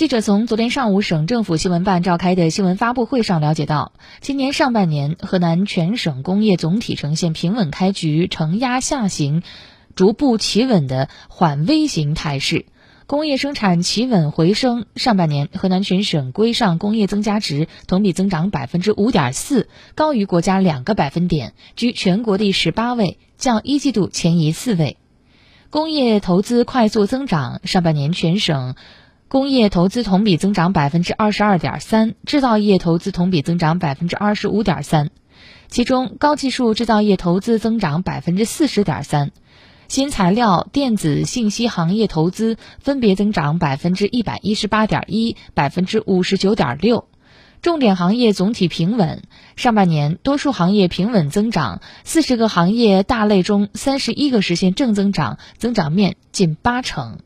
记者从昨天上午省政府新闻办召开的新闻发布会上了解到，今年上半年河南全省工业总体呈现平稳开局、承压下行、逐步企稳的缓微型态势，工业生产企稳回升。上半年，河南全省规上工业增加值同比增长百分之五点四，高于国家两个百分点，居全国第十八位，较一季度前移四位。工业投资快速增长，上半年全省。工业投资同比增长百分之二十二点三，制造业投资同比增长百分之二十五点三，其中高技术制造业投资增长百分之四十点三，新材料、电子信息行业投资分别增长百分之一百一十八点一、百分之五十九点六，重点行业总体平稳。上半年多数行业平稳增长，四十个行业大类中三十一个实现正增长，增长面近八成。